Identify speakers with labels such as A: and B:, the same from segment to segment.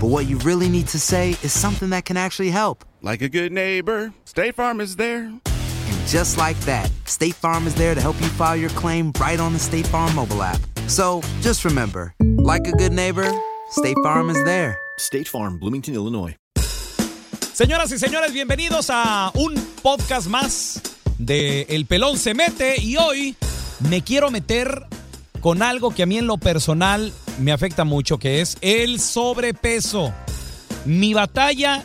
A: but what you really need to say is something that can actually help.
B: Like a good neighbor, State Farm is there.
A: And just like that, State Farm is there to help you file your claim right on the State Farm mobile app. So just remember, like a good neighbor, State Farm is there.
C: State Farm, Bloomington, Illinois.
D: Señoras y señores, bienvenidos a un podcast más de El Pelón se mete y hoy me quiero meter con algo que a mí en lo personal me afecta mucho, que es el sobrepeso. Mi batalla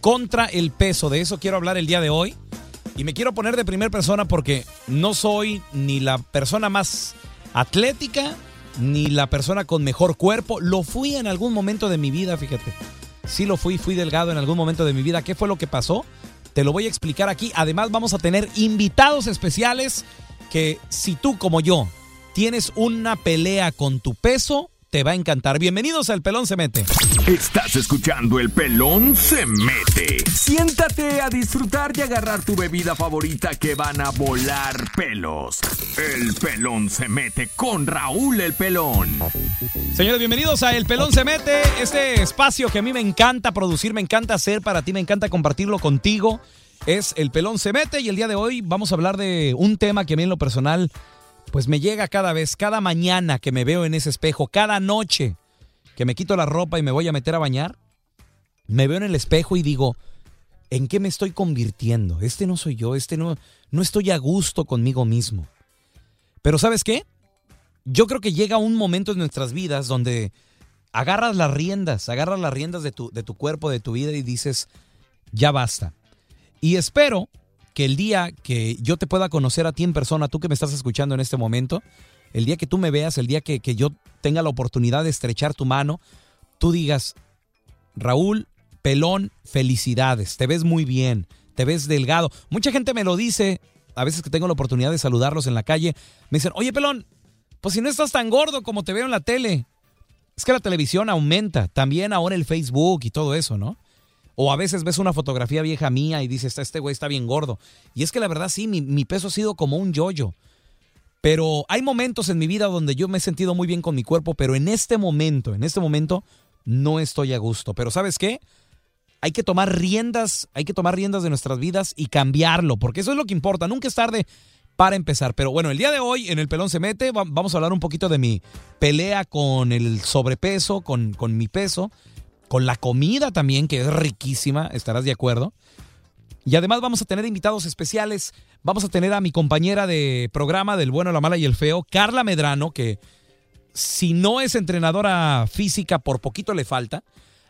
D: contra el peso, de eso quiero hablar el día de hoy. Y me quiero poner de primera persona porque no soy ni la persona más atlética, ni la persona con mejor cuerpo. Lo fui en algún momento de mi vida, fíjate. Sí lo fui, fui delgado en algún momento de mi vida. ¿Qué fue lo que pasó? Te lo voy a explicar aquí. Además vamos a tener invitados especiales que si tú como yo tienes una pelea con tu peso, te va a encantar. Bienvenidos al Pelón se mete.
E: Estás escuchando El Pelón se mete. Siéntate a disfrutar y agarrar tu bebida favorita que van a volar pelos. El Pelón se mete con Raúl el Pelón.
D: Señores, bienvenidos a El Pelón se mete, este espacio que a mí me encanta producir, me encanta hacer para ti, me encanta compartirlo contigo. Es El Pelón se mete y el día de hoy vamos a hablar de un tema que a mí en lo personal pues me llega cada vez, cada mañana que me veo en ese espejo, cada noche que me quito la ropa y me voy a meter a bañar, me veo en el espejo y digo, ¿en qué me estoy convirtiendo? Este no soy yo, este no, no estoy a gusto conmigo mismo. Pero ¿sabes qué? Yo creo que llega un momento en nuestras vidas donde agarras las riendas, agarras las riendas de tu, de tu cuerpo, de tu vida y dices, ya basta. Y espero que el día que yo te pueda conocer a ti en persona, tú que me estás escuchando en este momento, el día que tú me veas, el día que, que yo tenga la oportunidad de estrechar tu mano, tú digas, Raúl, pelón, felicidades, te ves muy bien, te ves delgado. Mucha gente me lo dice, a veces que tengo la oportunidad de saludarlos en la calle, me dicen, oye, pelón, pues si no estás tan gordo como te veo en la tele. Es que la televisión aumenta, también ahora el Facebook y todo eso, ¿no? O a veces ves una fotografía vieja mía y dices, este güey está bien gordo. Y es que la verdad sí, mi, mi peso ha sido como un yoyo. Pero hay momentos en mi vida donde yo me he sentido muy bien con mi cuerpo, pero en este momento, en este momento, no estoy a gusto. Pero ¿sabes qué? Hay que tomar riendas, hay que tomar riendas de nuestras vidas y cambiarlo, porque eso es lo que importa. Nunca es tarde para empezar. Pero bueno, el día de hoy en el pelón se mete, va- vamos a hablar un poquito de mi pelea con el sobrepeso, con, con mi peso, con la comida también, que es riquísima, estarás de acuerdo. Y además vamos a tener invitados especiales. Vamos a tener a mi compañera de programa del bueno, la mala y el feo, Carla Medrano, que si no es entrenadora física, por poquito le falta.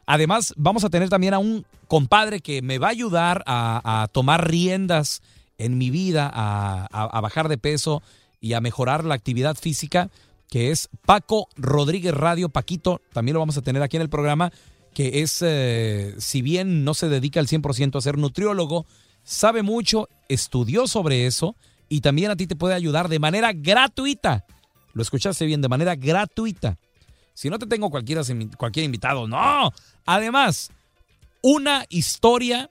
D: Además, vamos a tener también a un compadre que me va a ayudar a, tomar riendas en mi vida, a bajar de peso y a mejorar la actividad física, que es Paco Rodríguez Radio. Paquito, también lo vamos a tener aquí en el programa, que es, eh, si bien no se dedica al 100% a ser nutriólogo, sabe mucho, estudió sobre eso y también a ti te puede ayudar de manera gratuita. Lo escuchaste bien, de manera gratuita. Si no te tengo cualquier invitado, no. Además, una historia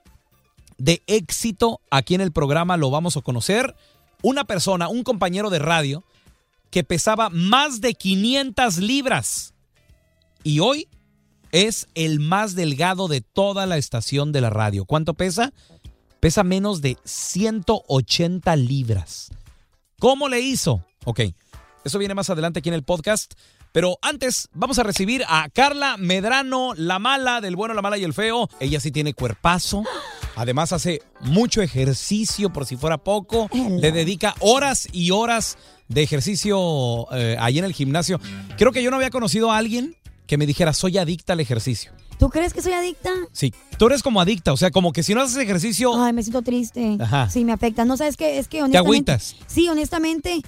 D: de éxito aquí en el programa lo vamos a conocer. Una persona, un compañero de radio que pesaba más de 500 libras y hoy es el más delgado de toda la estación de la radio. ¿Cuánto pesa? Pesa menos de 180 libras. ¿Cómo le hizo? Ok, eso viene más adelante aquí en el podcast. Pero antes vamos a recibir a Carla Medrano, la mala del bueno, la mala y el feo. Ella sí tiene cuerpazo. Además hace mucho ejercicio por si fuera poco. Le dedica horas y horas de ejercicio eh, ahí en el gimnasio. Creo que yo no había conocido a alguien que me dijera, soy adicta al ejercicio.
F: ¿Tú crees que soy adicta?
D: Sí, tú eres como adicta, o sea, como que si no haces ejercicio...
F: Ay, me siento triste.
D: Ajá.
F: Sí, me afecta. No, ¿sabes qué? Es que
D: honestamente... ¿Te agüitas?
F: Sí, honestamente,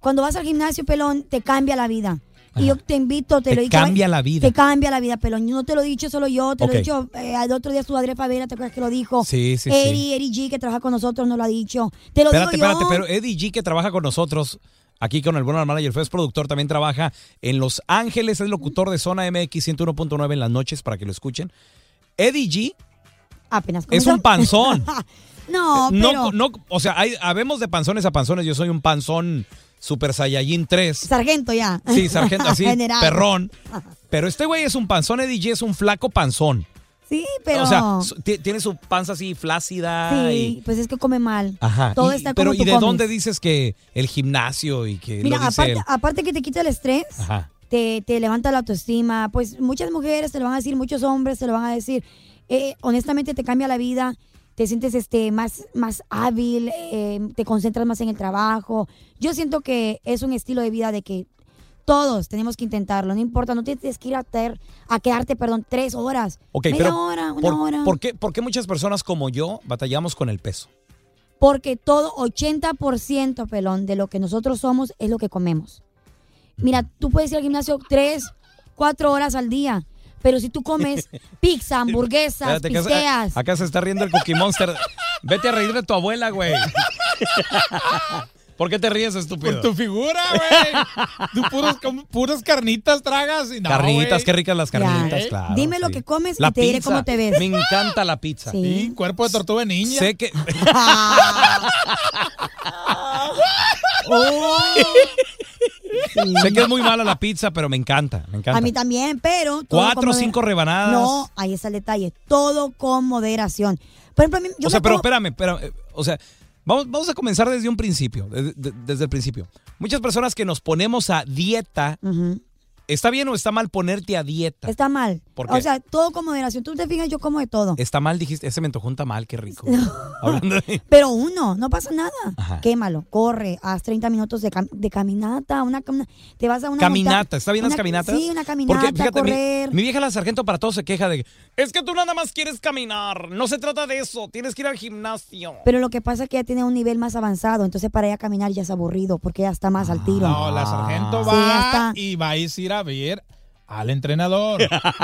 F: cuando vas al gimnasio, pelón, te cambia la vida. Y yo te invito, te,
D: te
F: lo digo.
D: cambia la vida.
F: Te cambia la vida, pelón. Yo no te lo he dicho solo yo, te lo he dicho eh, el otro día su Adri Favela, ¿te acuerdas que lo dijo?
D: Sí, sí,
F: Eri,
D: sí.
F: Eri G, que trabaja con nosotros, no lo ha dicho. Te lo
D: espérate,
F: digo yo.
D: Espérate, pero Eddie G, que trabaja con nosotros, aquí con el bueno feo es productor, también trabaja en Los Ángeles, es locutor de Zona MX 101.9 en las noches para que lo escuchen. Eddie G
F: Apenas
D: es un panzón.
F: no, pero...
D: No, no, o sea, hay, habemos de panzones a panzones. Yo soy un panzón Super Saiyajin 3.
F: Sargento ya.
D: Sí, sargento, así,
F: General.
D: perrón. Pero este güey es un panzón, Eddie G es un flaco panzón.
F: Sí, pero...
D: O sea, tiene su panza así flácida.
F: Sí,
D: y-
F: pues es que come mal.
D: Ajá.
F: Todo
D: y-
F: está
D: pero
F: como
D: ¿y
F: tú
D: de
F: comes.
D: dónde dices que el gimnasio y que
F: Mira,
D: lo dice
F: aparte,
D: él?
F: aparte que te quita el estrés,
D: Ajá.
F: te, te levanta la autoestima. Pues muchas mujeres te lo van a decir, muchos hombres te lo van a decir. Eh, honestamente te cambia la vida, te sientes este más, más hábil, eh, te concentras más en el trabajo. Yo siento que es un estilo de vida de que todos tenemos que intentarlo, no importa, no tienes que ir a, ter- a quedarte, perdón, tres horas,
D: Ok,
F: media
D: pero
F: hora, una
D: ¿por,
F: hora.
D: ¿por qué, por qué muchas personas como yo batallamos con el peso?
F: Porque todo 80% pelón de lo que nosotros somos es lo que comemos. Mira, tú puedes ir al gimnasio tres, cuatro horas al día, pero si tú comes pizza, hamburguesas,
D: Espérate, acá se está riendo el Cookie Monster. Vete a reír de tu abuela, güey. ¿Por qué te ríes, estúpido?
G: Por tu figura, güey. Tú puros, como- puras carnitas tragas y no,
D: carnitas, qué ricas las carnitas,
F: Ya.
D: claro.
F: Dime lo que comes
D: La
F: y te diré
D: pizza.
F: cómo te ves.
D: Me encanta la pizza.
F: Sí.
G: Sí, cuerpo de tortuga niña.
D: Sé que
F: Oh. Sí.
D: sé que es muy mala la pizza, pero me encanta, me encanta.
F: A mí también, pero...
D: Cuatro o cinco rebanadas.
F: No, ahí está el detalle. Todo con moderación. Por ejemplo, a mí, yo
D: o sea,
F: me
D: pero
F: como-
D: espérame, pero, eh, o sea, vamos, vamos a comenzar desde un principio, de- de- desde el principio. Muchas personas que nos ponemos a dieta. ¿está bien o está mal ponerte a dieta?
F: Está mal.
D: ¿Por qué?
F: O sea, todo con moderación. Tú te fijas, yo como de todo.
D: Está mal, dijiste, ese me antojó un tamal, qué rico. Hablando de...
F: Pero uno, no pasa nada.
D: Ajá.
F: Quémalo, corre, haz 30 minutos de, cam- de caminata, una, te vas a una
D: Caminata,
F: monta-
D: ¿está bien las caminatas?
F: Sí, una caminata,
D: Porque, fíjate, mi-
F: correr.
D: Mi, vieja la sargento para todo se queja de es que tú nada más quieres caminar, no se trata de eso, tienes que ir al gimnasio.
F: Pero lo que pasa es que ella tiene un nivel más avanzado, entonces para ella caminar ya es aburrido porque ya está más al tiro.
G: No, la sargento
F: ya
G: va y va a ir a ver al entrenador.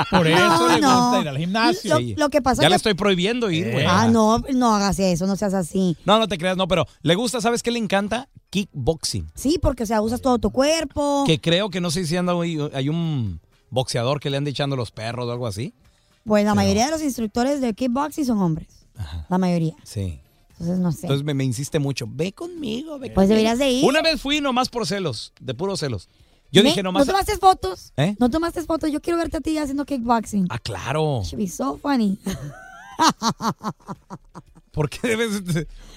G: Por eso
F: No,
G: le
F: no.
G: gusta ir al gimnasio.
F: Lo, que pasa
D: Ya
F: es
D: le
F: que...
D: estoy prohibiendo ir, güey.
F: Ah, no, no hagas eso, no seas así.
D: No, no te creas, no, pero le gusta, ¿sabes qué le encanta? Kickboxing.
F: Sí, porque o sea, usas todo tu cuerpo.
D: Que creo que no sé si anda hoy- hay un boxeador que le anda echando los perros o algo así.
F: Pues la mayoría de los instructores de kickboxing son hombres. La mayoría.
D: Sí.
F: Entonces no sé.
D: Entonces me, me insiste mucho, ve conmigo, ve
F: Pues
D: conmigo".
F: deberías de ir.
D: Una vez fui nomás por celos, de puros celos. Yo
F: Ve,
D: dije nomás...
F: ¿No tomaste fotos?
D: ¿Eh?
F: ¿No tomaste fotos? Yo quiero verte a ti haciendo kickboxing.
D: Ah, claro.
F: Should be so funny.
D: ¿Por qué debes...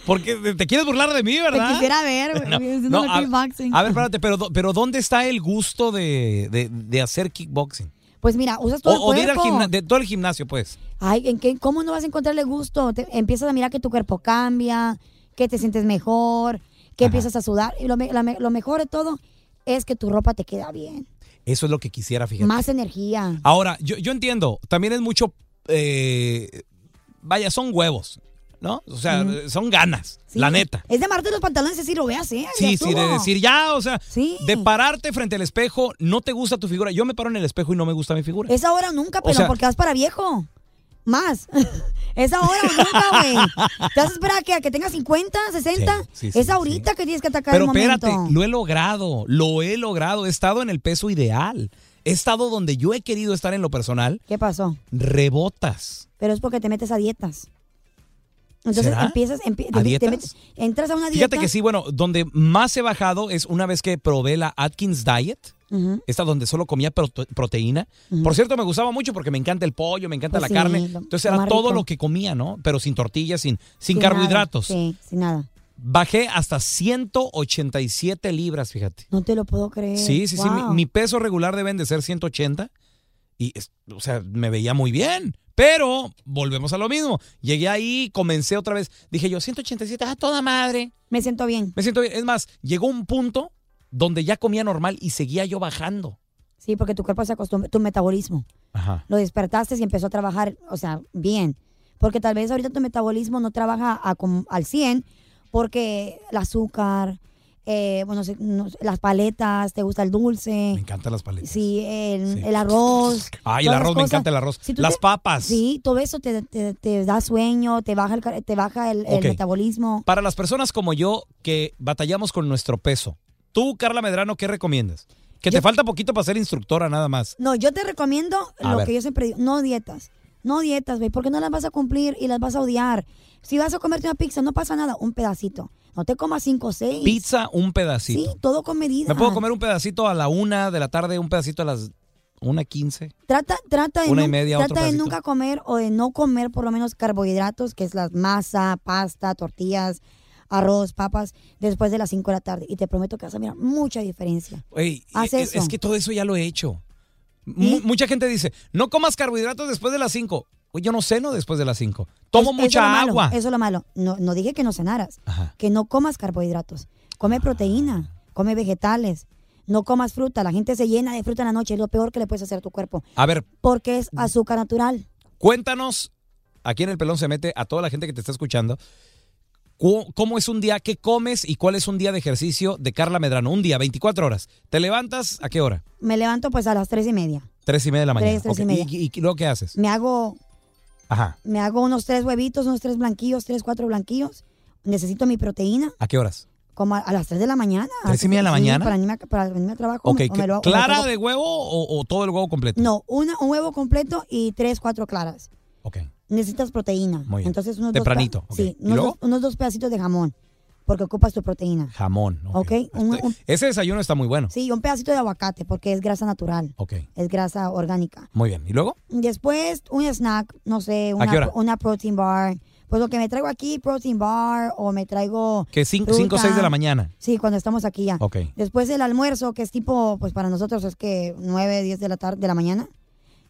D: Porque te quieres burlar de mí,
F: Te
D: ¿verdad?
F: quisiera ver,
D: No, a,
F: kickboxing.
D: a ver, espérate, pero, pero ¿dónde está el gusto de, de- de hacer kickboxing?
F: Pues mira, usas todo
D: O, o
F: el
D: de ir al
F: cuerpo.
D: de todo el gimnasio, pues.
F: Ay, ¿en qué, ¿cómo no vas a encontrarle gusto? Te- empiezas a mirar que tu cuerpo cambia, que te sientes mejor, que
D: Ajá.
F: empiezas a sudar. Y lo, me- la me- lo mejor de todo es que tu ropa te queda bien.
D: Eso es lo que quisiera, fíjate.
F: Más energía.
D: Ahora, yo, yo entiendo, también es mucho, eh, vaya, son huevos, ¿no? O sea, son ganas,
F: Sí.
D: la neta.
F: Es de amarrarte los pantalones y decir, lo veas, ¿eh?
D: Sí, sí, de decir ya, o sea,
F: Sí.
D: de pararte frente al espejo, no te gusta tu figura. Yo me paro en el espejo y no me gusta mi figura.
F: Es ahora nunca,
D: O
F: pero
D: sea-
F: porque vas para viejo. Más. es ahora o nunca, güey. ¿Te vas a esperar a que, a que tengas 50, 60?
D: Sí, sí, sí,
F: es ahorita que tienes que atacar
D: Pero
F: el momento.
D: espérate, lo he logrado, lo he logrado, he estado en el peso ideal. he estado donde yo he querido estar en lo personal,
F: ¿Qué pasó?
D: rebotas.
F: Pero es porque te metes a dietas. Entonces
D: ¿Será?
F: empiezas, empie-
D: ¿A
F: te metes- entras a una dieta.
D: Fíjate que sí, bueno, donde más he bajado es una vez que probé la Atkins Diet.
F: Ujú.
D: Esta donde solo comía prote- proteína. Por cierto, me gustaba mucho porque me encanta el pollo, me encanta
F: Pues
D: la
F: sí,
D: carne. Entonces era todo
F: rico.
D: lo que comía, ¿no? Pero sin tortillas, sin, sin,
F: Sin nada.
D: carbohidratos.
F: Sí, sin nada.
D: Bajé hasta 187 libras, fíjate.
F: No te lo puedo creer.
D: Sí, sí, sí. Mi, peso regular deben de ser 180. Y, o sea, me veía muy bien. Pero volvemos a lo mismo. Llegué ahí, comencé otra vez. Dije yo, 187, ah, toda madre.
F: Me siento bien.
D: Me siento bien. Es más, llegó un punto donde ya comía normal y seguía yo bajando.
F: Sí, porque tu cuerpo se acostumbra, tu metabolismo.
D: Ajá.
F: Lo despertaste y empezó a trabajar, o sea, bien. Porque tal vez ahorita tu metabolismo no trabaja a al 100 porque el azúcar, eh, bueno, no las paletas, te gusta el dulce.
D: Me encantan las paletas.
F: Sí, el,
D: Sí.
F: el arroz.
D: Ay, el arroz, me encanta el arroz.
F: Si
D: Las
F: te-
D: papas.
F: Sí, todo eso te, te- te da sueño, te baja el, te baja el, el
D: Ok.
F: metabolismo.
D: Para las personas como yo que batallamos con nuestro peso, tú, Carla Medrano, ¿qué recomiendas? Que te falta poquito para ser instructora nada más.
F: No, yo te recomiendo
D: A
F: lo
D: ver.
F: que yo siempre digo, no dietas. No dietas, güey, porque no las vas a cumplir y las vas a odiar. Si vas a comerte una pizza, no pasa nada, un pedacito. No te comas cinco o seis.
D: Pizza, un pedacito.
F: Sí, todo con medida.
D: ¿Me puedo comer un pedacito a la una de la tarde, un pedacito a las una quince?
F: Trata, trata de,
D: Una y otro
F: trata de nunca comer o de no comer por lo menos carbohidratos, que es la masa, pasta, tortillas, arroz, papas, después de las 5 de la tarde. Y te prometo que vas a mirar mucha diferencia.
D: Ey,
F: Haz
D: es,
F: eso.
D: es que todo eso ya lo he hecho. Mu- Mucha gente dice, no comas carbohidratos después de las 5. Yo no ceno después de las 5. Tomo
F: Es- eso es
D: mucha
F: lo malo,
D: agua.
F: Eso es lo malo. No, no dije que no cenaras. Que no comas carbohidratos.
D: Ah.
F: Come proteína, come vegetales. No comas fruta. La gente se llena de fruta en la noche. Es lo peor que le puedes hacer a tu cuerpo.
D: A ver,
F: Porque es azúcar natural.
D: cuéntanos, aquí en el pelón se mete a toda la gente que te está escuchando, cu- ¿cómo es un día, qué comes y cuál es un día de ejercicio de Carla Medrano? Un día, 24 horas. ¿Te levantas a qué hora?
F: Me levanto pues a las tres y media.
D: Tres y media de la mañana.
F: Tres, tres y
D: Ok,
F: media.
D: ¿Y, y luego qué haces?
F: Me hago,
D: Ajá.
F: me hago unos tres huevitos, unos tres blanquillos, tres, cuatro blanquillos. Necesito mi proteína.
D: ¿A qué horas?
F: Como a, a las 3 de la mañana.
D: ¿Tres y media de la mañana?
F: Para venirme, a- para venirme a trabajo. Me lo-
D: ¿clara de huevo o, o todo el huevo completo?
F: No, una, un huevo completo y tres, cuatro claras.
D: Ok.
F: Necesitas proteína.
D: Muy bien.
F: Entonces unos
D: Tempranito,
F: Dos. Sí,
D: ¿Y
F: unos dos, unos dos pedacitos de jamón. Porque ocupas tu proteína.
D: Jamón.
F: ¿Ok? Un- un-
D: Ese desayuno está muy bueno.
F: sí, un pedacito de aguacate porque es grasa natural.
D: Ok.
F: Es grasa orgánica.
D: Muy bien. ¿Y luego?
F: Después, un snack, no sé, una, una protein bar. Pues lo que me traigo aquí, protein bar, o me traigo.
D: Que 5 o
F: fruta.
D: 6 de la mañana.
F: Sí, cuando estamos aquí ya.
D: Ok.
F: Después el almuerzo, que es tipo, pues para nosotros es que 9, 10 de la tarde, de la mañana.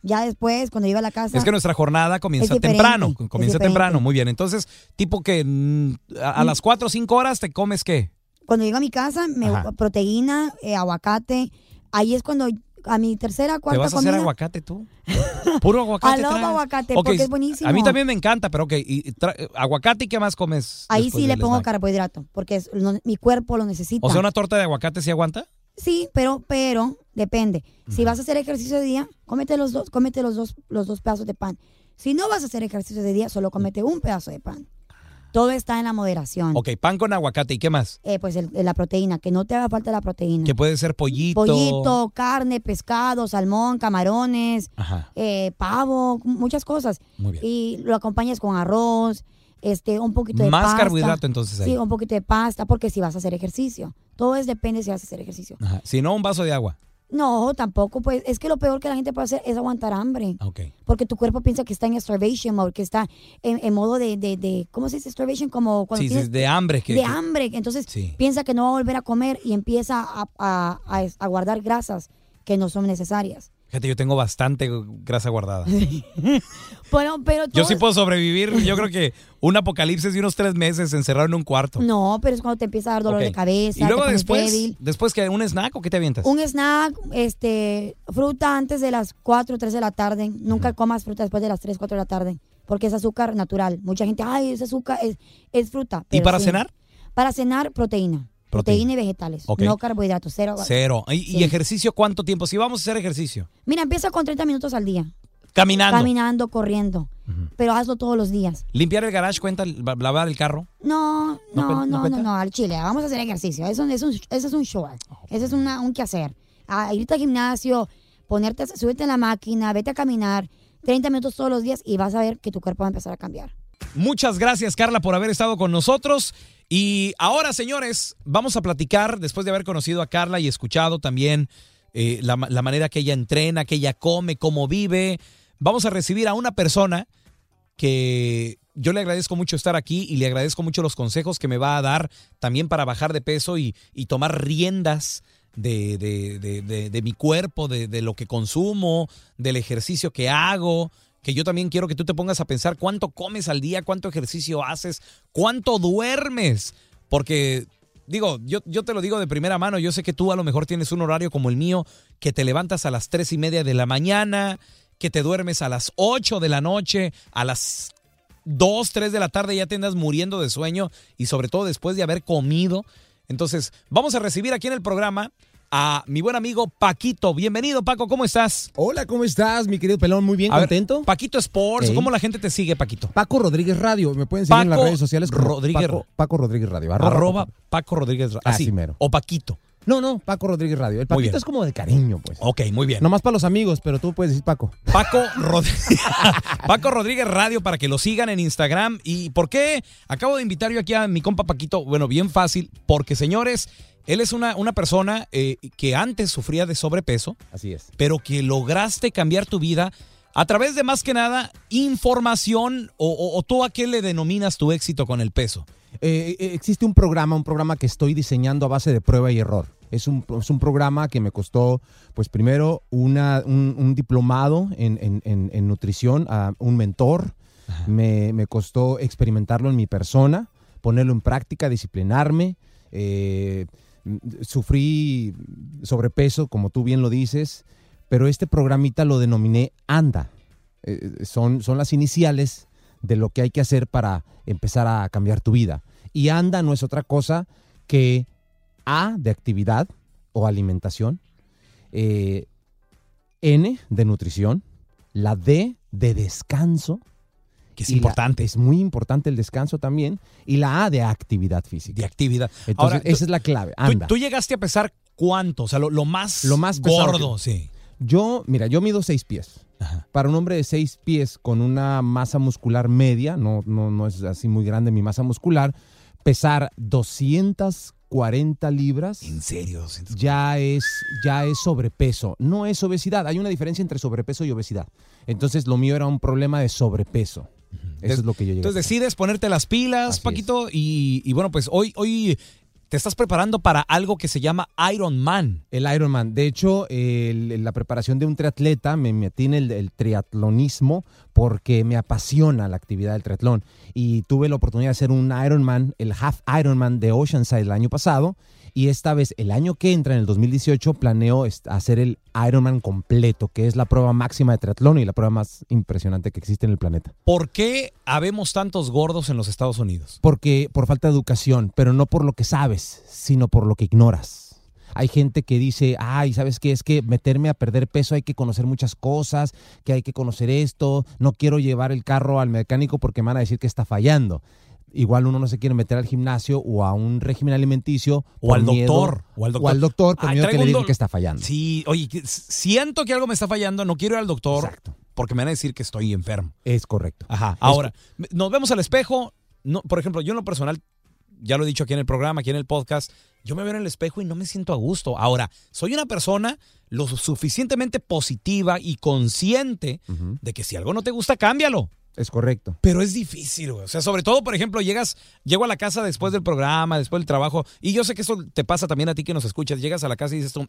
F: Ya después, cuando iba a la casa.
D: Es que nuestra jornada comienza temprano. Comienza temprano, muy bien. Entonces, tipo que mm, a, a las 4 o 5 horas te comes qué?
F: Cuando llego a mi casa, me
D: Ajá.
F: proteína, eh, aguacate. Ahí es cuando a mi tercera,
D: ¿Te
F: cuarta
D: vas a hacer aguacate tú? Puro aguacate. Traes?
F: aguacate, porque es buenísimo.
D: A mí también me encanta, pero ok. y- aguacate y qué más comes?
F: Ahí sí le pongo
D: snack?
F: carbohidrato, porque es- mi cuerpo lo necesita.
D: O sea, una torta de aguacate sí aguanta.
F: Sí, pero, pero, depende. Si vas a hacer ejercicio de día, cómete los dos, cómete los dos, los dos pedazos de pan. Si no vas a hacer ejercicio de día, solo cómete un pedazo de pan. Todo está en la moderación.
D: Ok, pan con aguacate y qué más.
F: Eh, pues el- la proteína, que no te haga falta la proteína.
D: Que puede ser pollito.
F: Pollito, carne, pescado, salmón, camarones, eh, pavo, muchas cosas.
D: Muy bien.
F: Y lo acompañas con arroz, este, un poquito de
D: Más
F: pasta.
D: carbohidrato, entonces, ahí.
F: Sí, un poquito de pasta, porque si vas a hacer ejercicio. Todo es depende si vas a hacer ejercicio.
D: Ajá. Si no, un vaso de agua.
F: No, tampoco, pues es que lo peor que la gente puede hacer es aguantar hambre.
D: Ok.
F: Porque tu cuerpo piensa que está en starvation mode, que está en, en modo de, de, de- ¿cómo se dice starvation? Como cuando
D: Sí, sí,
F: tienes-
D: de hambre. Que,
F: de
D: que-
F: hambre. Entonces
D: Sí.
F: piensa que no va a volver a comer y empieza a, a- a- a guardar grasas que no son necesarias.
D: Fíjate, yo tengo bastante grasa guardada.
F: Bueno, pero
D: Yo sí puedo sobrevivir, yo creo que un apocalipsis de unos tres meses encerrado en un cuarto.
F: No, pero es cuando te empieza a dar dolor de cabeza.
D: Y luego
F: te pones
D: después,
F: débil.
D: después que un snack o qué te avientas?
F: Un snack, este, fruta antes de las 4 o 3 de la tarde. Nunca comas fruta después de las 3, 4 de la tarde. Porque es azúcar natural. Mucha gente, ay, es azúcar, es, es fruta.
D: ¿Y para
F: sí.
D: cenar?
F: Para cenar, proteína. Proteína, y vegetales.
D: Ok.
F: No carbohidratos, cero.
D: Cero. ¿Y, ejercicio cuánto tiempo? Si vamos a hacer ejercicio.
F: Mira, empieza con 30 minutos al día.
D: Caminando.
F: Caminando, corriendo. Pero hazlo todos los días.
D: Limpiar el garage cuenta, la- lavar el carro.
F: No,
D: ¿No
F: no, no,
D: no
F: al chile. Vamos a hacer ejercicio. Eso, es un- eso es un short. Eso es una, un quehacer. Ah, irte al gimnasio, ponerte, súbete en la máquina, vete a caminar 30 minutos todos los días y vas a ver que tu cuerpo va a empezar a cambiar.
D: Muchas gracias, Carla, por haber estado con nosotros. Y ahora, señores, vamos a platicar, después de haber conocido a Carla y escuchado también eh, la, manera que ella entrena, que ella come, cómo vive, vamos a recibir a una persona que yo le agradezco mucho estar aquí y le agradezco mucho los consejos que me va a dar también para bajar de peso y, tomar riendas de, de- de- de- mi cuerpo, de lo que consumo, del ejercicio que hago. Que yo también quiero que tú te pongas a pensar cuánto comes al día, cuánto ejercicio haces, cuánto duermes. Porque, digo, yo, yo te lo digo de primera mano, yo sé que tú a lo mejor tienes un horario como el mío, que te levantas a las tres y media de la mañana, que te duermes a las 8 de la noche, a las 2, 3 de la tarde ya te andas muriendo de sueño y sobre todo después de haber comido. Entonces, vamos a recibir aquí en el programa a mi buen amigo Paquito. Bienvenido, Paco, ¿cómo estás?
H: Hola, ¿cómo estás, mi querido pelón? Muy bien,
D: A ver,
H: contento.
D: Paquito Sports,
H: Ey.
D: ¿cómo la gente te sigue, Paquito?
H: Paco Rodríguez Radio, me pueden seguir en las redes sociales
D: Rodríguez-
H: Paco, Paco Rodríguez Radio.
D: Arroba, Paco Rodríguez.
H: Así
D: Así,
H: mero.
D: O Paquito.
H: No, no, Paco Rodríguez Radio. El Paquito es como de cariño, pues.
D: Ok, muy bien.
H: Nomás para los amigos, pero tú puedes decir Paco.
D: Paco, Rod- Paco Rodríguez Radio para que lo sigan en Instagram. ¿Y por qué? Acabo de invitar yo aquí a mi compa Paquito. Bueno, bien fácil, porque señores, él es una, una persona eh, que antes sufría de sobrepeso,
H: Así es.
D: pero que lograste cambiar tu vida a través de más que nada información o, o- o tú a qué le denominas tu éxito con el peso.
H: Eh, eh, existe un programa, un programa que estoy diseñando a base de prueba y error. Es un, es un programa que me costó, pues primero, una, un, un diplomado en, en- en- en nutrición, a un mentor. Me, me costó experimentarlo en mi persona, ponerlo en práctica, disciplinarme. Eh, sufrí sobrepeso, como tú bien lo dices, pero este programita lo denominé ANDA. Eh, son, son las iniciales de lo que hay que hacer para empezar a cambiar tu vida. Y ANDA no es otra cosa que A de actividad o alimentación, eh, N de nutrición, la D de descanso.
D: Que es
H: y la-
D: importante.
H: es muy importante el descanso también. Y la A de actividad física.
D: De actividad.
H: Entonces,
D: Ahora, tú-
H: esa es la clave. Anda.
D: tú llegaste a pesar cuánto? O sea, lo, lo más,
H: Lo más
D: gordo,
H: que-
D: sí.
H: Yo, mira, yo mido seis pies. Para un hombre de seis pies con una masa muscular media, no, no, no es así muy grande mi masa muscular, pesar 240 libras.
D: ¿En serio?
H: Ya es, ya es sobrepeso. No es obesidad. Hay una diferencia entre sobrepeso y obesidad. Entonces, lo mío era un problema de sobrepeso. Eso es lo que yo llegué.
D: Entonces decides ponerte las pilas, Paquito, y, y bueno, pues hoy, hoy te estás preparando para algo que se llama Iron Man.
H: El Ironman. De hecho, el- la preparación de un triatleta me metí en el, el triatlonismo porque me apasiona la actividad del triatlón. Y tuve la oportunidad de hacer un Ironman, el Half Ironman de Oceanside el año pasado. Y esta vez, el año que entra, en el 2018, planeo est- hacer el Ironman completo, que es la prueba máxima de triatlón y la prueba más impresionante que existe en el planeta.
D: ¿Por qué habemos tantos gordos en los Estados Unidos?
H: Porque por falta de educación, pero no por lo que sabes, sino por lo que ignoras. Hay gente que dice, ay, ¿sabes qué? Es que meterme a perder peso hay que conocer muchas cosas, que hay que conocer esto, no quiero llevar el carro al mecánico porque me van a decir que está fallando. Igual uno no se quiere meter al gimnasio o a un régimen alimenticio.
D: O al
H: miedo-
D: doctor. O al doctor,
H: O al doctor por
D: Ay,
H: miedo que le digan que está fallando.
D: Sí, oye, siento que algo me está fallando, no quiero ir al doctor porque me van a decir que estoy enfermo.
H: Es correcto.
D: Ajá. Ahora, nos vemos al espejo. No, por ejemplo, yo en lo personal, ya lo he dicho aquí en el programa, aquí en el podcast, yo me veo en el espejo y no me siento a gusto. Ahora, soy una persona lo suficientemente positiva y consciente de que si algo no te gusta, cámbialo.
H: Es correcto.
D: Pero es difícil, güey. O sea, sobre todo, por ejemplo, llegas, llego a la casa después del programa, después del trabajo, y yo sé que eso te pasa también a ti que nos escuchas. Llegas a la casa y dices tú,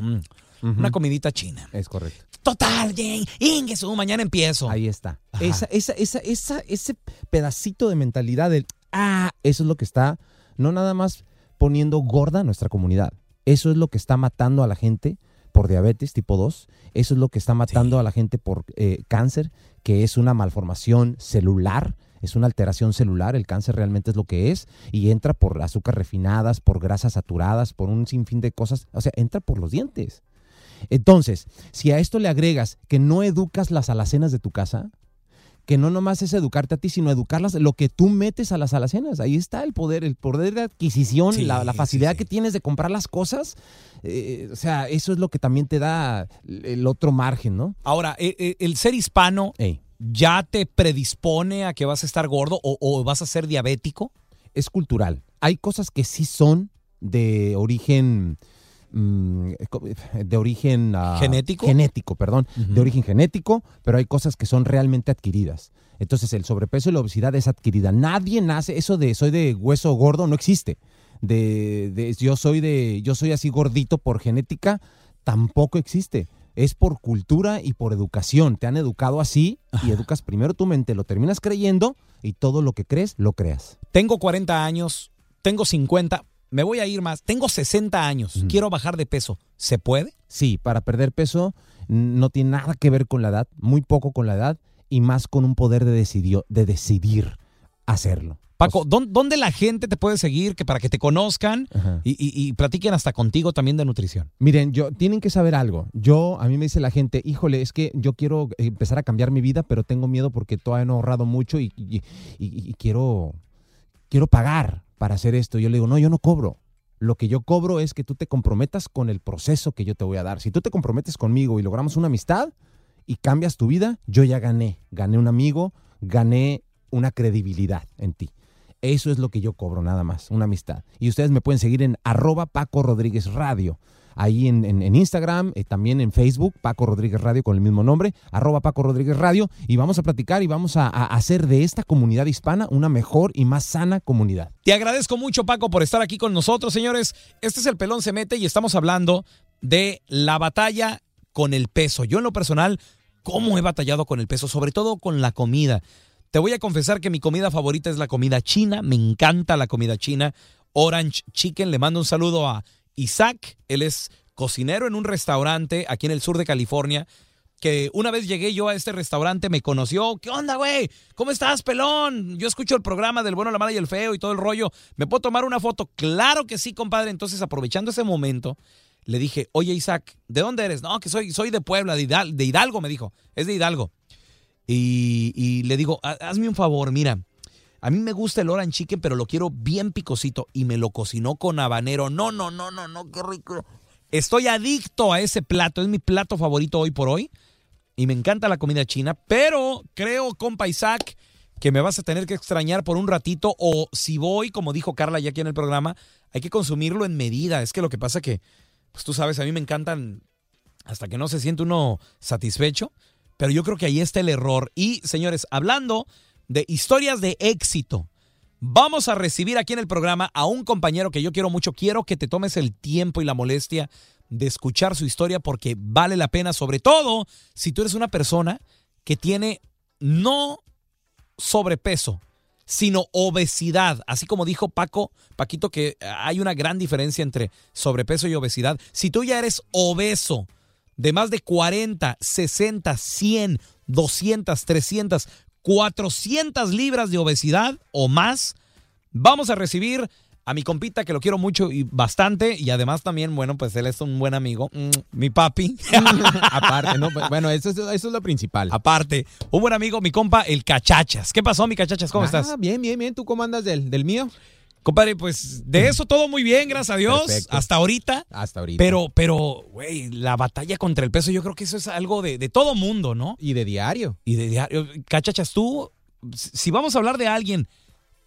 D: "Mm, una comidita china.
H: Es correcto.
D: Total, Jane, Ingesu, mañana empiezo.
H: Ahí está. Esa, esa, esa, esa, ese pedacito de mentalidad del, ah, eso es lo que está, no nada más poniendo gorda a nuestra comunidad. Eso es lo que está matando a la gente por diabetes tipo 2. Eso es lo que está matando a la gente por eh, cáncer, que es una malformación celular. Es una alteración celular, el cáncer realmente es lo que es, y entra por azúcares refinadas, por grasas saturadas, por un sinfín de cosas, o sea, entra por los dientes. Entonces, si a esto le agregas que no educas las alacenas de tu casa, que no nomás es educarte a ti, sino educarlas, lo que tú metes a las alacenas. Ahí está el poder, el poder de adquisición,
D: Sí,
H: la, facilidad
D: sí.
H: que tienes de comprar las cosas. Eh, o sea, eso es lo que también te da el otro margen, ¿no?
D: Ahora, eh, eh, el ser hispano
H: Ey.
D: ya te predispone a que vas a estar gordo o, o vas a ser diabético.
H: es cultural. Hay cosas que sí son de origen mm, de origen ah,
D: ¿Genético?
H: genético, perdón, de origen genético, pero hay cosas que son realmente adquiridas. Entonces el sobrepeso y la obesidad es adquirida. Nadie nace eso de soy de hueso gordo no existe. De, de yo soy de yo soy así gordito por genética tampoco existe. Es por cultura y por educación. Te han educado así y educas primero tu mente, lo terminas creyendo y todo lo que crees lo creas.
D: Tengo 40 años, tengo 50, me voy a ir más, tengo 60 años, quiero bajar de peso. ¿Se puede?
H: Sí, para perder peso no tiene nada que ver con la edad, muy poco con la edad y más con un poder de, decidio- de decidir hacerlo.
D: Paco, ¿dón- ¿dónde la gente te puede seguir que para que te conozcan y, y- y platiquen hasta contigo también de nutrición?
H: Miren, yo tienen que saber algo. Yo a mí me dice la gente, híjole, es que yo quiero empezar a cambiar mi vida, pero tengo miedo porque todavía no he ahorrado mucho y- y quiero quiero pagar para hacer esto. Yo le digo, no, yo no cobro. Lo que yo cobro es que tú te comprometas con el proceso que yo te voy a dar. Si tú te comprometes conmigo y logramos una amistad y cambias tu vida, yo ya gané. Gané un amigo, gané una credibilidad en ti. Eso es lo que yo cobro nada más, una amistad. Y ustedes me pueden seguir en arroba Paco Rodríguez Radio. Ahí en, Instagram, eh, también en Facebook, Paco Rodríguez Radio con el mismo nombre, arroba Paco Rodríguez Radio. Y vamos a platicar y vamos a, a hacer de esta comunidad hispana una mejor y más sana comunidad.
D: Te agradezco mucho, Paco, por estar aquí con nosotros, señores. Este es el Pelón se mete y estamos hablando de la batalla con el peso. Yo en lo personal, ¿cómo he batallado con el peso? Sobre todo con la comida. Te voy a confesar que mi comida favorita es la comida china. Me encanta la comida china. Orange Chicken. Le mando un saludo a Isaac. Él es cocinero en un restaurante aquí en el sur de California. Que una vez llegué yo a este restaurante, me conoció. ¿Qué onda, güey? ¿Cómo estás, pelón? Yo escucho el programa del bueno, la mala y el feo y todo el rollo. ¿Me puedo tomar una foto? Claro que sí, compadre. Entonces, aprovechando ese momento, le dije, oye, Isaac, ¿de dónde eres? No, que soy, soy de Puebla, de, Hidal- de Hidalgo, me dijo. Es de Hidalgo. Y, le digo, "Ha- hazme un favor, mira, a mí me gusta el orange chicken, pero lo quiero bien picosito. Y me lo cocinó con habanero. No, no, no, no, no, qué rico. Estoy adicto a ese plato, es mi plato favorito hoy por hoy. Y me encanta la comida china, pero creo, compa Isaac, que me vas a tener que extrañar por un ratito. O si voy, como dijo Carla ya aquí en el programa, hay que consumirlo en medida. Es que lo que pasa que, pues tú sabes, a mí me encantan hasta que no se siente uno satisfecho. Pero yo creo que ahí está el error. Y señores, hablando de historias de éxito, vamos a recibir aquí en el programa a un compañero que yo quiero mucho. Quiero que te tomes el tiempo y la molestia de escuchar su historia porque vale la pena, sobre todo si tú eres una persona que tiene no sobrepeso, sino obesidad. Así como dijo Paco, Paquito, que hay una gran diferencia entre sobrepeso y obesidad. Si tú ya eres obeso, de más de 40, 60, 100, 200, 300, 400 libras de obesidad o más, vamos a recibir a mi compita que lo quiero mucho y bastante y además también, bueno, pues él es un buen amigo, mm, mi papi.
G: Aparte, ¿no? Bueno, eso es, eso es lo principal.
D: Aparte, un buen amigo, mi compa, el Cachachas. ¿Qué pasó, mi Cachachas? ¿Cómo
G: Ah,
D: estás?
G: Bien, bien, bien. ¿Tú cómo andas del, del mío?
D: Compadre, pues de eso todo muy bien, gracias a Dios,
G: Perfecto.
D: hasta ahorita.
G: Hasta ahorita.
D: Pero, pero, güey, la batalla contra el peso, yo creo que eso es algo de, de todo mundo, ¿no?
G: Y de diario.
D: Y de diario. Cachachas, tú, si vamos a hablar de alguien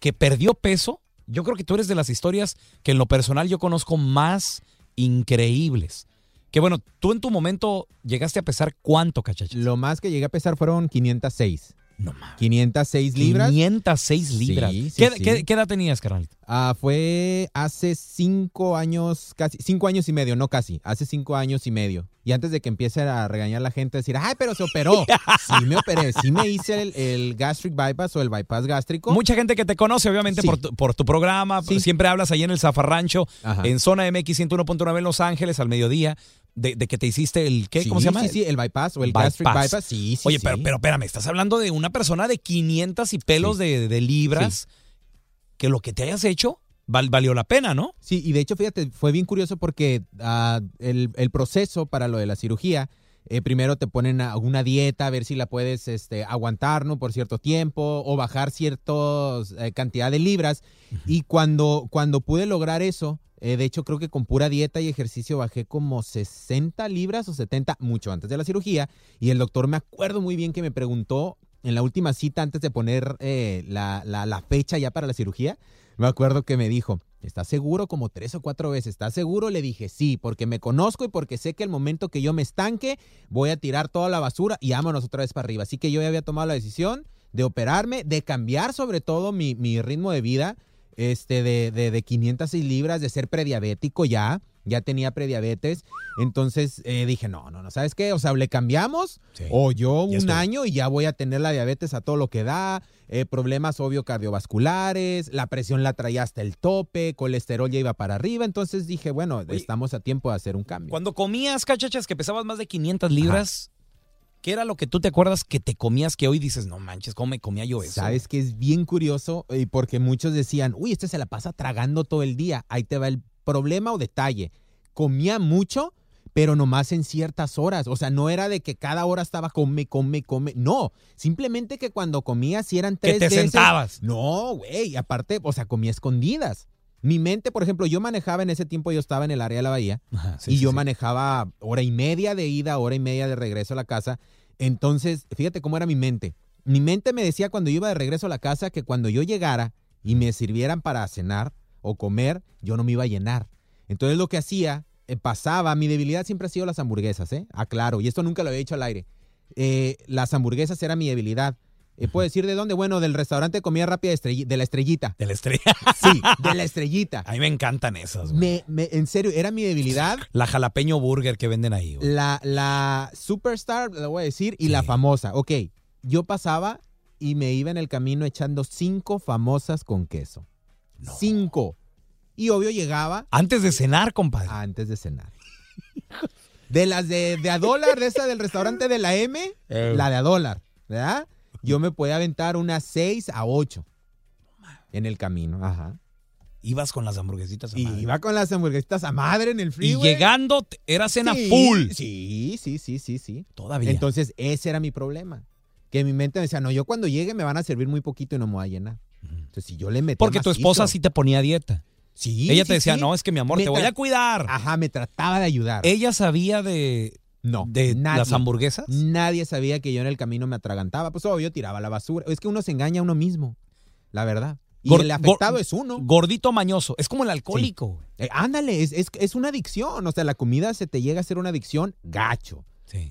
D: que perdió peso, yo creo que tú eres de las historias que en lo personal yo conozco más increíbles. Que bueno, tú en tu momento llegaste a pesar cuánto, Cachachas.
G: Lo más que llegué a pesar fueron 506.
D: No mames.
G: 506 libras.
D: 506 libras.
G: Sí, sí,
D: ¿Qué,
G: sí.
D: qué- qué edad tenías, carnalito?
G: Ah, fue hace cinco años, casi, cinco años y medio, no casi, hace cinco años y medio. Y antes de que empiece a regañar la gente, decir, ay, pero se operó. sí me operé, sí me hice el, el gastric bypass o el bypass gástrico.
D: Mucha gente que te conoce, obviamente, por, tu, por tu programa. Siempre hablas ahí en el Zafarrancho,
G: Ajá.
D: en zona MX 101.9 en Los Ángeles, al mediodía, de, de que te hiciste el, ¿qué?
G: Sí,
D: ¿Cómo se llama?
G: Sí, sí, el bypass o el
D: Bypass.
G: gastric bypass, sí, sí.
D: Oye,
G: sí.
D: pero, pero espérame, estás hablando de una persona de 500 y pelos de, de libras, que lo que te hayas hecho val- valió la pena, ¿no?
G: Sí, y de hecho, fíjate, fue bien curioso porque ah, el, el proceso para lo de la cirugía eh, primero te ponen a- una dieta a ver si la puedes este, aguantar ¿no? por cierto tiempo o bajar cierta cantidad de libras. Y cuando, cuando pude lograr eso, eh, de hecho creo que con pura dieta y ejercicio bajé como 60 libras o 70, mucho antes de la cirugía. Y el doctor me acuerdo muy bien que me preguntó en la última cita antes de poner eh, la, la- la fecha ya para la cirugía, me acuerdo que me dijo, ¿estás seguro? Como tres o cuatro veces, ¿estás seguro? Le dije, sí, porque me conozco y porque sé que el momento que yo me estanque, voy a tirar toda la basura y vámonos otra vez para arriba. Así que yo ya había tomado la decisión de operarme, de cambiar sobre todo mi, mi ritmo de vida, este, de, de, de 506 libras, de ser prediabético ya, ya tenía prediabetes. Entonces eh, dije, no, no, no, ¿sabes qué? O sea, le cambiamos o yo un año y ya voy a tener la diabetes a todo lo que da, eh, problemas obvio cardiovasculares, la presión la traía hasta el tope, colesterol ya iba para arriba. Entonces dije, bueno, estamos a tiempo de hacer un cambio.
D: Cuando comías, cachachas, que pesabas más de 500 libras, ¿qué era lo que tú te acuerdas que te comías que hoy dices, no manches, cómo me comía yo eso?
G: Sabes que es bien curioso y porque muchos decían, uy, este se la pasa tragando todo el día. Ahí te va el problema o detalle. Comía mucho, pero nomás en ciertas horas. O sea, no era de que cada hora estaba come, come, come. No, simplemente que cuando comía, si eran
D: Que
G: tres
D: te
G: veces-
D: sentabas.
G: No, güey, aparte, o sea, comía escondidas. Mi mente, por ejemplo, yo manejaba en ese tiempo, yo estaba en el área de la bahía
D: sí,
G: y
D: sí,
G: yo
D: sí.
G: manejaba hora y media de ida, hora y media de regreso a la casa. Entonces, fíjate cómo era mi mente. Mi mente me decía cuando yo iba de regreso a la casa que cuando yo llegara y me sirvieran para cenar o comer, yo no me iba a llenar. Entonces lo que hacía, eh, pasaba, mi debilidad siempre ha sido las hamburguesas, ¿eh? Aclaro, y esto nunca lo había dicho al aire. Eh, las hamburguesas era mi debilidad. Eh, ¿Puedo decir de dónde? Bueno, del restaurante de comida rápida de, la estrellita.
D: De la estrella.
G: Sí, de la estrellita.
D: A mí me encantan esas, güey.
G: Me, me- en serio, era mi debilidad.
D: La jalapeño burger que venden ahí, güey.
G: La, la superstar, le voy a decir, y la famosa. Ok, yo pasaba y me iba en el camino echando cinco famosas con queso. Cinco. Y obvio llegaba.
D: Antes de cenar, compadre.
G: Antes de cenar. De las de, de a dólar, de esa del restaurante de la M,
D: Eh.
G: la de a dólar, ¿verdad? Yo me podía aventar unas seis a ocho en el camino, ajá.
D: Ibas con las hamburguesitas a
G: Y
D: madre.
G: iba con las hamburguesitas a madre en el
D: Y
G: freeway.
D: llegando, te- era cena
G: Sí,
D: full.
G: Sí, sí, sí, sí, sí.
D: Todavía.
G: Entonces, ese era mi problema. Que mi mente me decía, no, yo cuando llegue me van a servir muy poquito y no me voy a llenar. Entonces, si yo le metía
D: Porque tu esposa sí te ponía dieta.
G: Sí,
D: Ella
G: sí,
D: te decía,
G: sí.
D: no, es que mi amor,
G: Me
D: te voy a cuidar.
G: Ajá, me trataba de ayudar.
D: ¿Ella sabía de,
G: no,
D: de
G: nadie.
D: las hamburguesas?
G: Nadie sabía que yo en el camino me atragantaba. Pues obvio, tiraba la basura. Es que uno se engaña a uno mismo, la verdad. Y el afectado
D: gor-
G: es uno.
D: Gordito mañoso. Es como el alcohólico.
G: Eh, ándale, es, es, es una adicción. O sea, la comida se te llega a ser una adicción gacho.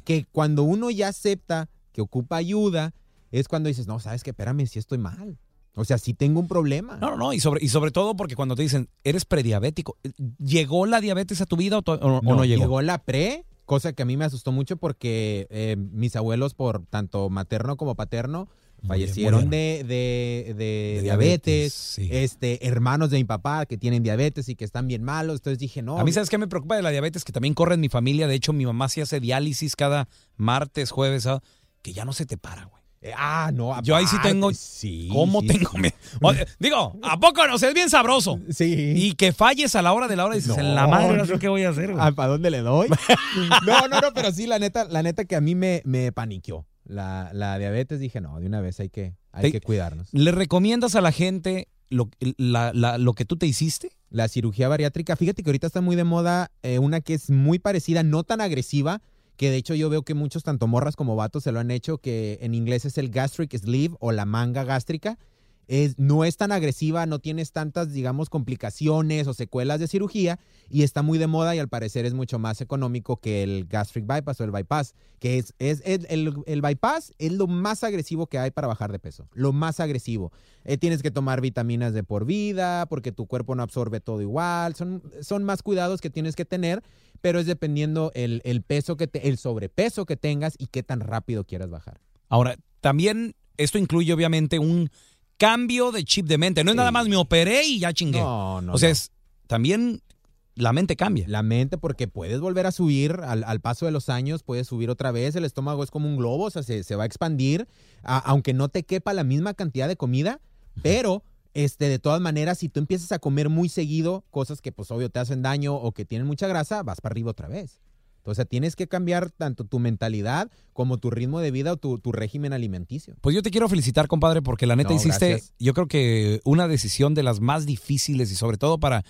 G: Que cuando uno ya acepta que ocupa ayuda, es cuando dices, no, sabes que espérame, si estoy mal. O sea, si tengo un problema.
D: No, no, no. Y sobre, y sobre todo porque cuando te dicen, eres prediabético, ¿llegó la diabetes a tu vida o, to- o- o no, llegó?
G: la pre, cosa que a mí me asustó mucho porque eh, mis abuelos, por tanto materno como paterno, fallecieron de, de- de diabetes, este, hermanos de mi papá que tienen diabetes y que están bien malos. Entonces dije, no.
D: A mí, ¿sabes qué me preocupa de la diabetes? Que también corre en mi familia. De hecho, mi mamá sí hace diálisis cada martes, jueves, sábado, que ya no se te para, güey.
G: Eh, ah, no.
D: Yo ahí sí
G: aparte,
D: tengo.
G: sí,
D: ¿Cómo
G: sí,
D: tengo?
G: sí.
D: digo, ¿a poco no? O sea, es bien sabroso.
G: Sí.
D: Y que falles a la hora de la hora y dices, en la madre, no sé qué voy a hacer, güey.
G: ¿Para dónde le doy? no, no, no, pero sí, la neta, la neta que a mí me, me paniqueó. La, la diabetes, dije, no, de una vez hay que, hay
D: Te-
G: que cuidarnos.
D: ¿Le recomiendas a la gente lo, la- la- lo que tú te hiciste?
G: La cirugía bariátrica, fíjate que ahorita está muy de moda eh, una que es muy parecida, no tan agresiva, que de hecho yo veo que muchos, tanto morras como vatos, se lo han hecho, que en inglés es el gastric sleeve o la manga gástrica. No es tan agresiva, no tienes tantas, digamos, complicaciones o secuelas de cirugía y está muy de moda y al parecer es mucho más económico que el gastric bypass o el bypass, que es, es, es- el, el bypass es lo más agresivo que hay para bajar de peso, lo más agresivo. Eh, tienes que tomar vitaminas de por vida porque tu cuerpo no absorbe todo igual, son, son más cuidados que tienes que tener, pero es dependiendo el, el peso que te, el sobrepeso que tengas y qué tan rápido quieras bajar.
D: Ahora, también esto incluye obviamente un cambio de chip de mente. No es nada más me operé y ya chingué.
G: No, no,
D: O sea,
G: no.
D: es, también la mente cambia.
G: La mente, porque puedes volver a subir al, al paso de los años, puedes subir otra vez. El estómago es como un globo, o sea, se, se va a expandir, a- aunque no te quepa la misma cantidad de comida, pero este, de todas maneras, si tú empiezas a comer muy seguido cosas que, pues, obvio, te hacen daño o que tienen mucha grasa, vas para arriba otra vez. O sea, tienes que cambiar tanto tu mentalidad como tu ritmo de vida o tu, tu régimen alimenticio.
D: Pues yo te quiero felicitar, compadre, porque la neta
G: No,
D: hiciste,
G: gracias.
D: yo creo que una decisión de las más difíciles y sobre todo para,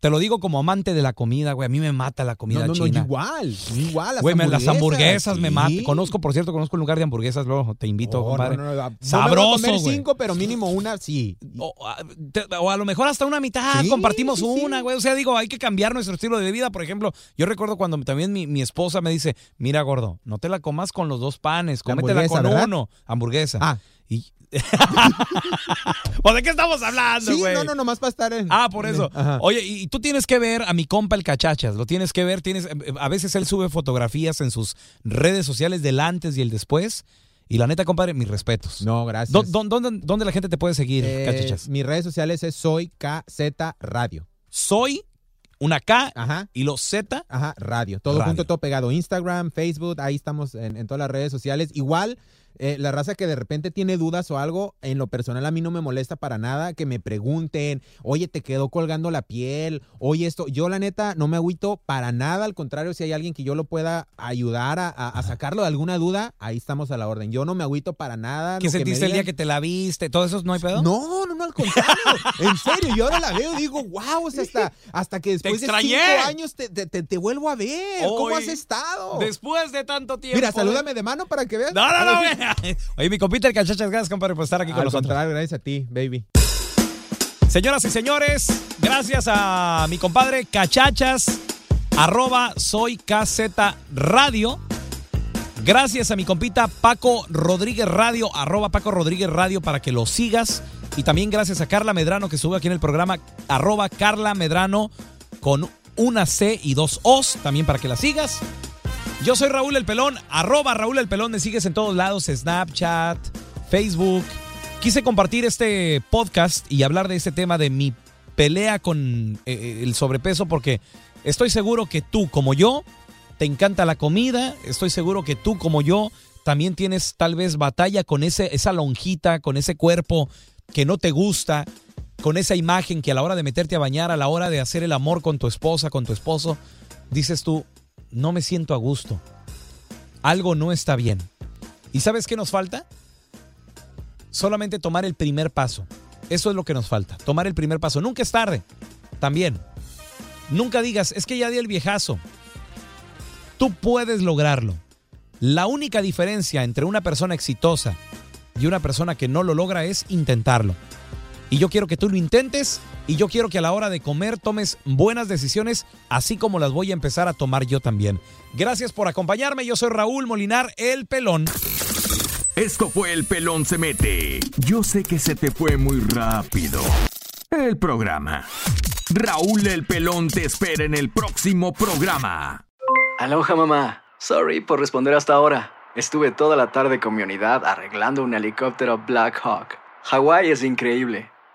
D: te lo digo como amante de la comida, güey, a mí me mata la comida
G: No, no, no,
D: china.
G: igual, igual. las
D: Güey, me- las hamburguesas me matan. Conozco, por cierto, conozco un lugar de hamburguesas, luego te invito,
G: Oh,
D: compadre.
G: no, no, no, no me voy a
D: Sabroso,
G: comer
D: güey.
G: cinco, pero mínimo una sí.
D: O, a- te- o a lo mejor hasta una mitad,
G: Sí,
D: compartimos
G: sí,
D: una, güey. O sea, digo, hay que cambiar nuestro estilo de vida. Por ejemplo, yo recuerdo cuando también mi, mi esposa me dice, mira, gordo, no te la comas con los dos panes,
G: La
D: cómetela con
G: ¿verdad?
D: uno. Hamburguesa.
G: Ah.
D: Y... ¿O de qué estamos hablando,
G: Sí,
D: güey?
G: no, no, nomás para estar en...
D: Ah, por eso.
G: Ajá.
D: Oye, y, y tú tienes que ver a mi compa el cachachas, lo tienes que ver, tienes, eh, a veces él sube fotografías en sus redes sociales del antes y el después. Y la neta, compadre, mis respetos.
G: No, gracias.
D: ¿Dó- dó- ¿Dónde, dónde la gente te puede seguir,
G: Eh,
D: cachachas?
G: mis redes sociales es soy KZ Radio.
D: Soy una K
G: Ajá.
D: y los Z.
G: Ajá, radio. Todo
D: Radio.
G: junto, todo pegado. Instagram, Facebook, ahí estamos en, en todas las redes sociales. Igual, eh, la raza que de repente tiene dudas o algo, en lo personal a mí no me molesta para nada que me pregunten, oye, te quedó colgando la piel, oye, esto. Yo, la neta, no me agüito para nada. Al contrario, si hay alguien que yo lo pueda ayudar a, a- a sacarlo de alguna duda, ahí estamos a la orden. Yo no me agüito para nada.
D: ¿Qué
G: que
D: sentiste el día que te la viste? ¿Todo eso no hay pedo?
G: No, no, no, al contrario. en serio, yo ahora la veo y digo, wow, o sea, hasta, hasta que después de cinco años te, te- te- te vuelvo a ver. ¿Cómo has estado?
D: Después de tanto tiempo.
G: Mira, salúdame de mano para que veas.
D: No, no, no. Oye, mi compita el cachachas, gracias, compadre, por estar aquí con
G: Al
D: nosotros.
G: contrario, gracias a ti, baby.
D: Señoras y señores, gracias a mi compadre Cachachas, arroba soy KZ Radio. Gracias a mi compita Paco Rodríguez Radio, arroba Paco Rodríguez Radio para que lo sigas. Y también gracias a Carla Medrano que sube aquí en el programa, arroba Carla Medrano con una C y dos O's, también para que la sigas. Yo soy Raúl El Pelón, arroba Raúl El Pelón, me sigues en todos lados, Snapchat, Facebook. Quise compartir este podcast y hablar de este tema de mi pelea con eh, el sobrepeso porque estoy seguro que tú, como yo, te encanta la comida, estoy seguro que tú, como yo, también tienes tal vez batalla con ese, esa lonjita, con ese cuerpo que no te gusta, con esa imagen que a la hora de meterte a bañar, a la hora de hacer el amor con tu esposa, con tu esposo, dices tú, no me siento a gusto. Algo no está bien. ¿Y sabes qué nos falta? Solamente tomar el primer paso. Eso es lo que nos falta. Tomar el primer paso. Nunca es tarde. También. Nunca digas, es que ya di el viejazo. Tú puedes lograrlo. La única diferencia entre una persona exitosa y una persona que no lo logra es intentarlo. Y yo quiero que tú lo intentes y yo quiero que a la hora de comer tomes buenas decisiones, así como las voy a empezar a tomar yo también. Gracias por acompañarme. Yo soy Raúl Molinar, el pelón.
E: Esto fue El Pelón se mete. Yo sé que se te fue muy rápido. El programa. Raúl el Pelón te espera en el próximo programa.
I: Aloha mamá. Sorry por responder hasta ahora. Estuve toda la tarde con mi unidad arreglando un helicóptero Black Hawk. Hawái es increíble.